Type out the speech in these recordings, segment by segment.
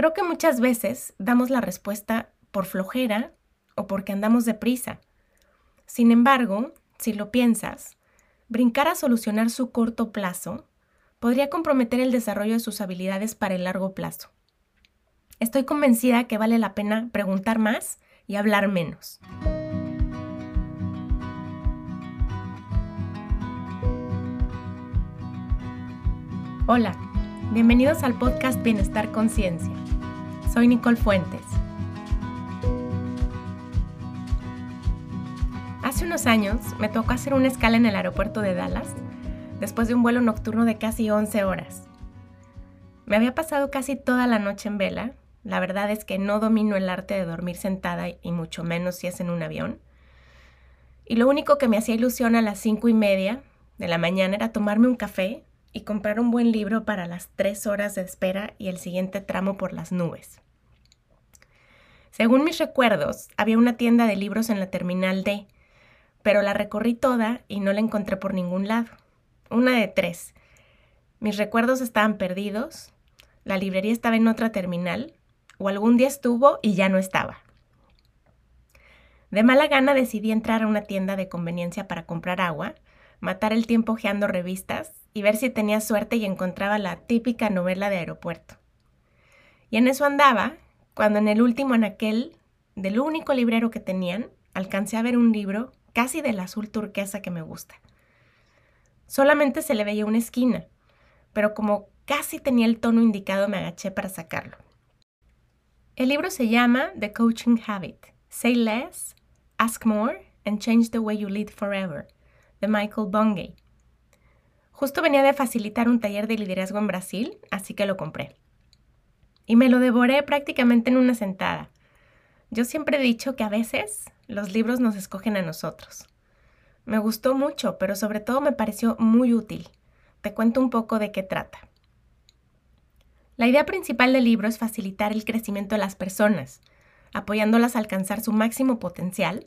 Creo que muchas veces damos la respuesta por flojera o porque andamos deprisa. Sin embargo, si lo piensas, brincar a solucionar su corto plazo podría comprometer el desarrollo de sus habilidades para el largo plazo. Estoy convencida que vale la pena preguntar más y hablar menos. Hola, bienvenidos al podcast Bienestar Conciencia. Soy Nicole Fuentes. Hace unos años me tocó hacer una escala en el aeropuerto de Dallas después de un vuelo nocturno de casi 11 horas. Me había pasado casi toda la noche en vela. La verdad es que no domino el arte de dormir sentada y mucho menos si es en un avión. Y lo único que me hacía ilusión a las cinco y media de la mañana era tomarme un café y comprar un buen libro para las tres horas de espera y el siguiente tramo por las nubes. Según mis recuerdos, había una tienda de libros en la terminal D, pero la recorrí toda y no la encontré por ningún lado. Una de tres. Mis recuerdos estaban perdidos, la librería estaba en otra terminal, o algún día estuvo y ya no estaba. De mala gana decidí entrar a una tienda de conveniencia para comprar agua, matar el tiempo ojeando revistas y ver si tenía suerte y encontraba la típica novela de aeropuerto. Y en eso andaba, cuando en el último anaquel del único librero que tenían, alcancé a ver un libro casi del azul turquesa que me gusta. Solamente se le veía una esquina, pero como casi tenía el tono indicado me agaché para sacarlo. El libro se llama The Coaching Habit, Say Less, Ask More, and Change the Way You Lead Forever, de Michael Bungay. Justo venía de facilitar un taller de liderazgo en Brasil, así que lo compré. Y me lo devoré prácticamente en una sentada. Yo siempre he dicho que a veces los libros nos escogen a nosotros. Me gustó mucho, pero sobre todo me pareció muy útil. Te cuento un poco de qué trata. La idea principal del libro es facilitar el crecimiento de las personas, apoyándolas a alcanzar su máximo potencial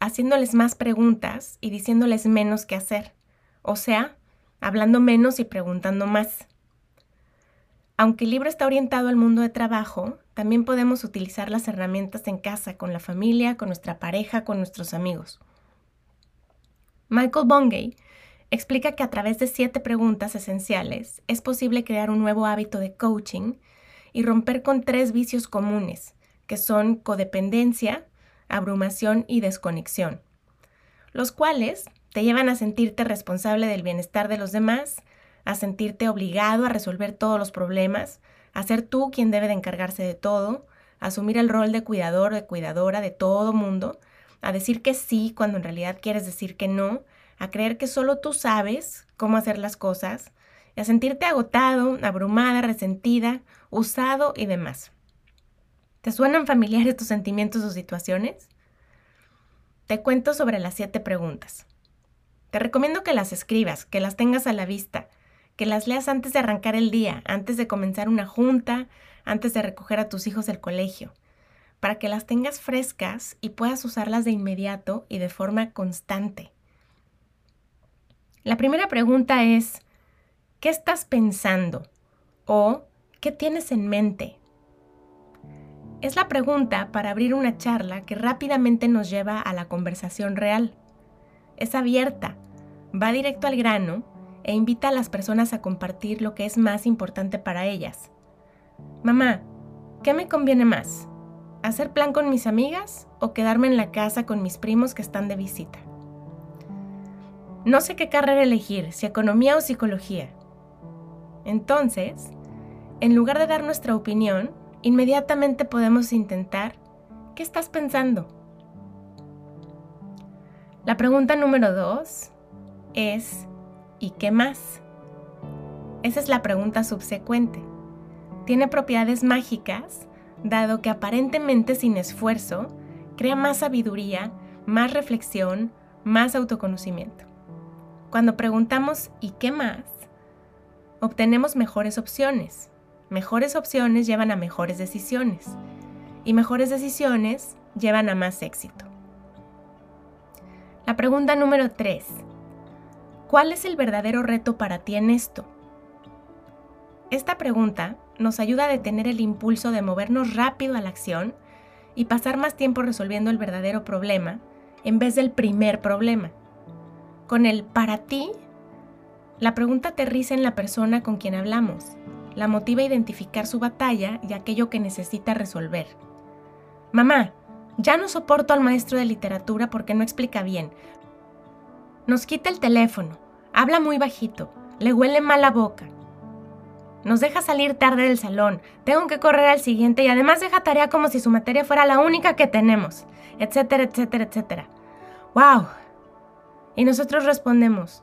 haciéndoles más preguntas y diciéndoles menos qué hacer, o sea, hablando menos y preguntando más. Aunque el libro está orientado al mundo de trabajo, también podemos utilizar las herramientas en casa, con la familia, con nuestra pareja, con nuestros amigos. Michael Bungay explica que a través de siete preguntas esenciales es posible crear un nuevo hábito de coaching y romper con tres vicios comunes, que son codependencia, abrumación y desconexión, los cuales te llevan a sentirte responsable del bienestar de los demás, a sentirte obligado a resolver todos los problemas, a ser tú quien debe de encargarse de todo, a asumir el rol de cuidador o de cuidadora de todo mundo, a decir que sí cuando en realidad quieres decir que no, a creer que solo tú sabes cómo hacer las cosas, a sentirte agotado, abrumada, resentida, usado y demás. ¿Te suenan familiares tus sentimientos o situaciones? Te cuento sobre las siete preguntas. Te recomiendo que las escribas, que las tengas a la vista, que las leas antes de arrancar el día, antes de comenzar una junta, antes de recoger a tus hijos del colegio, para que las tengas frescas y puedas usarlas de inmediato y de forma constante. La primera pregunta es, ¿qué estás pensando? ¿O qué tienes en mente? Es la pregunta para abrir una charla que rápidamente nos lleva a la conversación real. Es abierta, va directo al grano e invita a las personas a compartir lo que es más importante para ellas. Mamá, ¿qué me conviene más? ¿Hacer plan con mis amigas o quedarme en la casa con mis primos que están de visita? No sé qué carrera elegir, si economía o psicología. Entonces, en lugar de dar nuestra opinión, inmediatamente podemos intentar, ¿qué estás pensando? La pregunta número dos es, ¿y qué más? Esa es la pregunta subsecuente. Tiene propiedades mágicas, dado que aparentemente sin esfuerzo, crea más sabiduría, más reflexión, más autoconocimiento. Cuando preguntamos ¿y qué más? obtenemos mejores opciones, Mejores opciones llevan a mejores decisiones y mejores decisiones llevan a más éxito. La pregunta número 3. ¿Cuál es el verdadero reto para ti en esto? Esta pregunta nos ayuda a detener el impulso de movernos rápido a la acción y pasar más tiempo resolviendo el verdadero problema en vez del primer problema. Con el para ti, la pregunta aterriza en la persona con quien hablamos, la motiva a identificar su batalla y aquello que necesita resolver. Mamá, ya no soporto al maestro de literatura porque no explica bien. Nos quita el teléfono, habla muy bajito, le huele mal la boca. Nos deja salir tarde del salón, tengo que correr al siguiente y además deja tarea como si su materia fuera la única que tenemos, etcétera, etcétera, etcétera. ¡Wow! Y nosotros respondemos,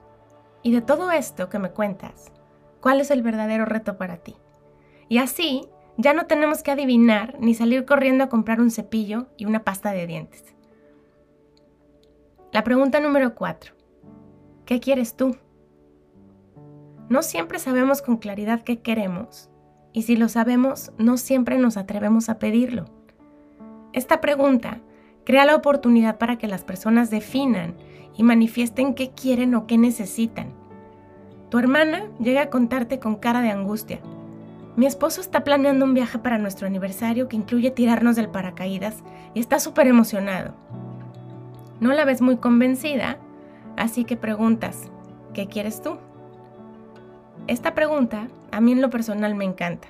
¿y de todo esto que me cuentas, cuál es el verdadero reto para ti? Y así ya no tenemos que adivinar ni salir corriendo a comprar un cepillo y una pasta de dientes. La pregunta número 4. ¿Qué quieres tú? No siempre sabemos con claridad qué queremos y si lo sabemos, no siempre nos atrevemos a pedirlo. Esta pregunta crea la oportunidad para que las personas definan y manifiesten qué quieren o qué necesitan. Tu hermana llega a contarte con cara de angustia. Mi esposo está planeando un viaje para nuestro aniversario que incluye tirarnos del paracaídas y está súper emocionado. No la ves muy convencida, así que preguntas, ¿qué quieres tú? Esta pregunta a mí en lo personal me encanta.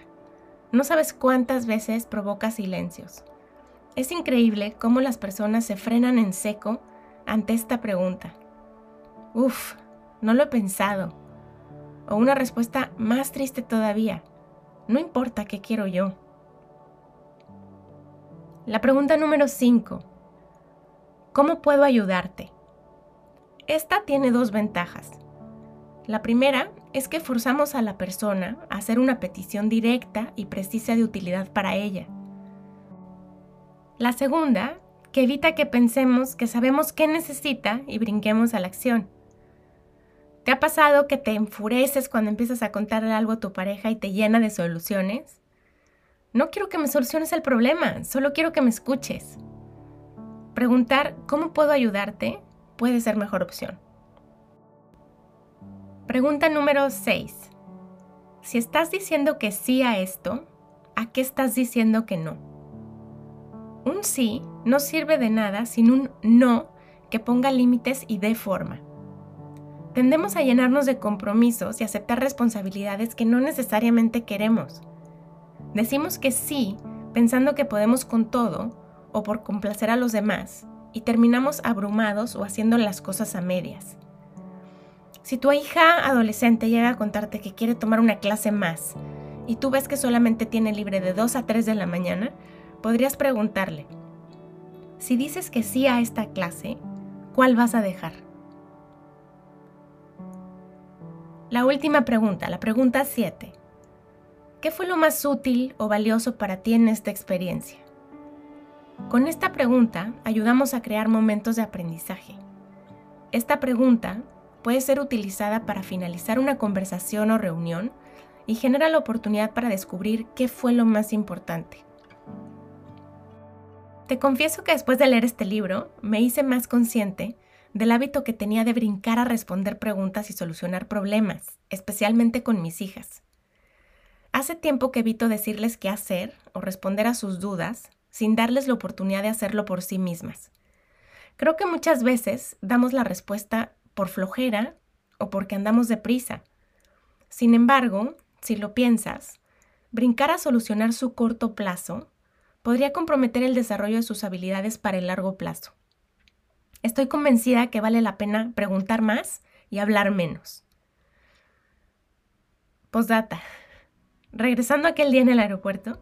No sabes cuántas veces provoca silencios. Es increíble cómo las personas se frenan en seco ante esta pregunta. Uf, no lo he pensado. O una respuesta más triste todavía. No importa qué quiero yo. La pregunta número 5. ¿Cómo puedo ayudarte? Esta tiene dos ventajas. La primera es que forzamos a la persona a hacer una petición directa y precisa de utilidad para ella. La segunda, que evita que pensemos que sabemos qué necesita y brinquemos a la acción. ¿Te ha pasado que te enfureces cuando empiezas a contarle algo a tu pareja y te llena de soluciones? No quiero que me soluciones el problema, solo quiero que me escuches. Preguntar cómo puedo ayudarte puede ser mejor opción. Pregunta número 6. Si estás diciendo que sí a esto, ¿a qué estás diciendo que no? Un sí no sirve de nada sin un no que ponga límites y dé forma. Tendemos a llenarnos de compromisos y aceptar responsabilidades que no necesariamente queremos. Decimos que sí pensando que podemos con todo o por complacer a los demás y terminamos abrumados o haciendo las cosas a medias. Si tu hija adolescente llega a contarte que quiere tomar una clase más y tú ves que solamente tiene libre de 2 a 3 de la mañana, podrías preguntarle, si dices que sí a esta clase, ¿cuál vas a dejar? La última pregunta, la pregunta 7. ¿Qué fue lo más útil o valioso para ti en esta experiencia? Con esta pregunta ayudamos a crear momentos de aprendizaje. Esta pregunta puede ser utilizada para finalizar una conversación o reunión y genera la oportunidad para descubrir qué fue lo más importante. Te confieso que después de leer este libro me hice más consciente del hábito que tenía de brincar a responder preguntas y solucionar problemas, especialmente con mis hijas. Hace tiempo que evito decirles qué hacer o responder a sus dudas sin darles la oportunidad de hacerlo por sí mismas. Creo que muchas veces damos la respuesta por flojera o porque andamos deprisa. Sin embargo, si lo piensas, brincar a solucionar su corto plazo podría comprometer el desarrollo de sus habilidades para el largo plazo. Estoy convencida que vale la pena preguntar más y hablar menos. Postdata. Regresando aquel día en el aeropuerto,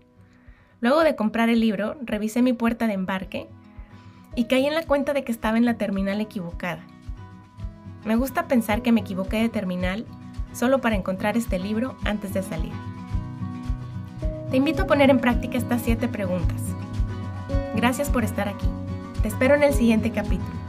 luego de comprar el libro, revisé mi puerta de embarque y caí en la cuenta de que estaba en la terminal equivocada. Me gusta pensar que me equivoqué de terminal solo para encontrar este libro antes de salir. Te invito a poner en práctica estas siete preguntas. Gracias por estar aquí. Te espero en el siguiente capítulo.